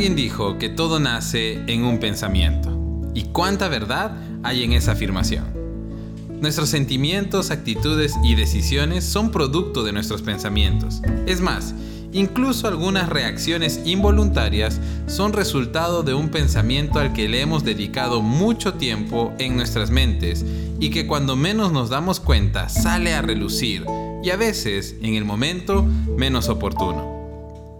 Alguien dijo que todo nace en un pensamiento. ¿Y cuánta verdad hay en esa afirmación? Nuestros sentimientos, actitudes y decisiones son producto de nuestros pensamientos. Es más, incluso algunas reacciones involuntarias son resultado de un pensamiento al que le hemos dedicado mucho tiempo en nuestras mentes y que cuando menos nos damos cuenta sale a relucir y a veces, en el momento, menos oportuno.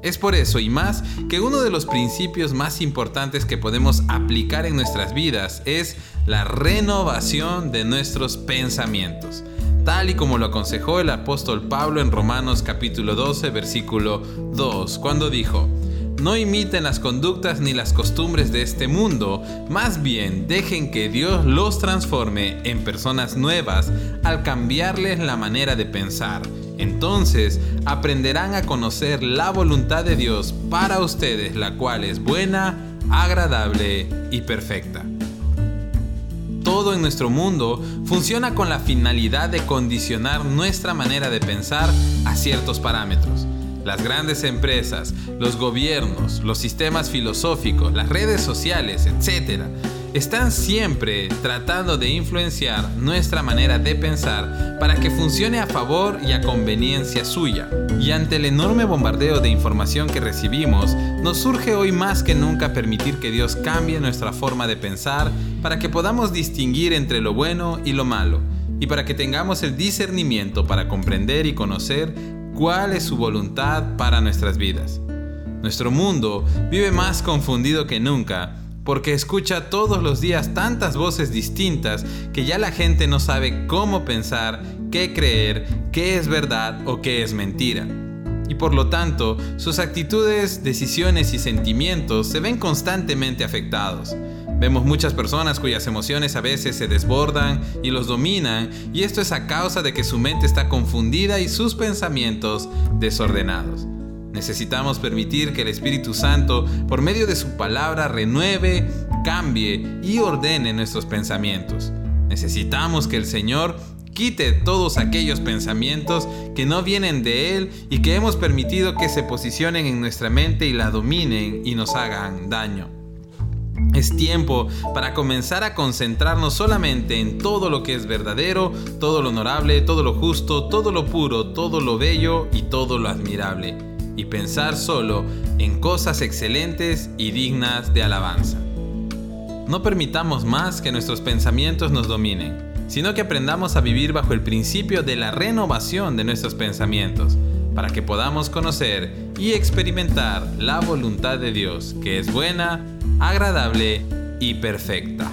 Es por eso y más que uno de los principios más importantes que podemos aplicar en nuestras vidas es la renovación de nuestros pensamientos, tal y como lo aconsejó el apóstol Pablo en Romanos capítulo 12 versículo 2, cuando dijo, no imiten las conductas ni las costumbres de este mundo, más bien dejen que Dios los transforme en personas nuevas al cambiarles la manera de pensar. Entonces aprenderán a conocer la voluntad de Dios para ustedes, la cual es buena, agradable y perfecta. Todo en nuestro mundo funciona con la finalidad de condicionar nuestra manera de pensar a ciertos parámetros las grandes empresas, los gobiernos, los sistemas filosóficos, las redes sociales, etc., están siempre tratando de influenciar nuestra manera de pensar para que funcione a favor y a conveniencia suya. Y ante el enorme bombardeo de información que recibimos, nos surge hoy más que nunca permitir que Dios cambie nuestra forma de pensar para que podamos distinguir entre lo bueno y lo malo, y para que tengamos el discernimiento para comprender y conocer cuál es su voluntad para nuestras vidas. Nuestro mundo vive más confundido que nunca porque escucha todos los días tantas voces distintas que ya la gente no sabe cómo pensar, qué creer, qué es verdad o qué es mentira. Y por lo tanto, sus actitudes, decisiones y sentimientos se ven constantemente afectados. Vemos muchas personas cuyas emociones a veces se desbordan y los dominan, y esto es a causa de que su mente está confundida y sus pensamientos desordenados. Necesitamos permitir que el Espíritu Santo, por medio de su palabra, renueve, cambie y ordene nuestros pensamientos. Necesitamos que el Señor quite todos aquellos pensamientos que no vienen de Él y que hemos permitido que se posicionen en nuestra mente y la dominen y nos hagan daño. Es tiempo para comenzar a concentrarnos solamente en todo lo que es verdadero, todo lo honorable, todo lo justo, todo lo puro, todo lo bello y todo lo admirable. Y pensar solo en cosas excelentes y dignas de alabanza. No permitamos más que nuestros pensamientos nos dominen, sino que aprendamos a vivir bajo el principio de la renovación de nuestros pensamientos, para que podamos conocer y experimentar la voluntad de Dios, que es buena, agradable y perfecta.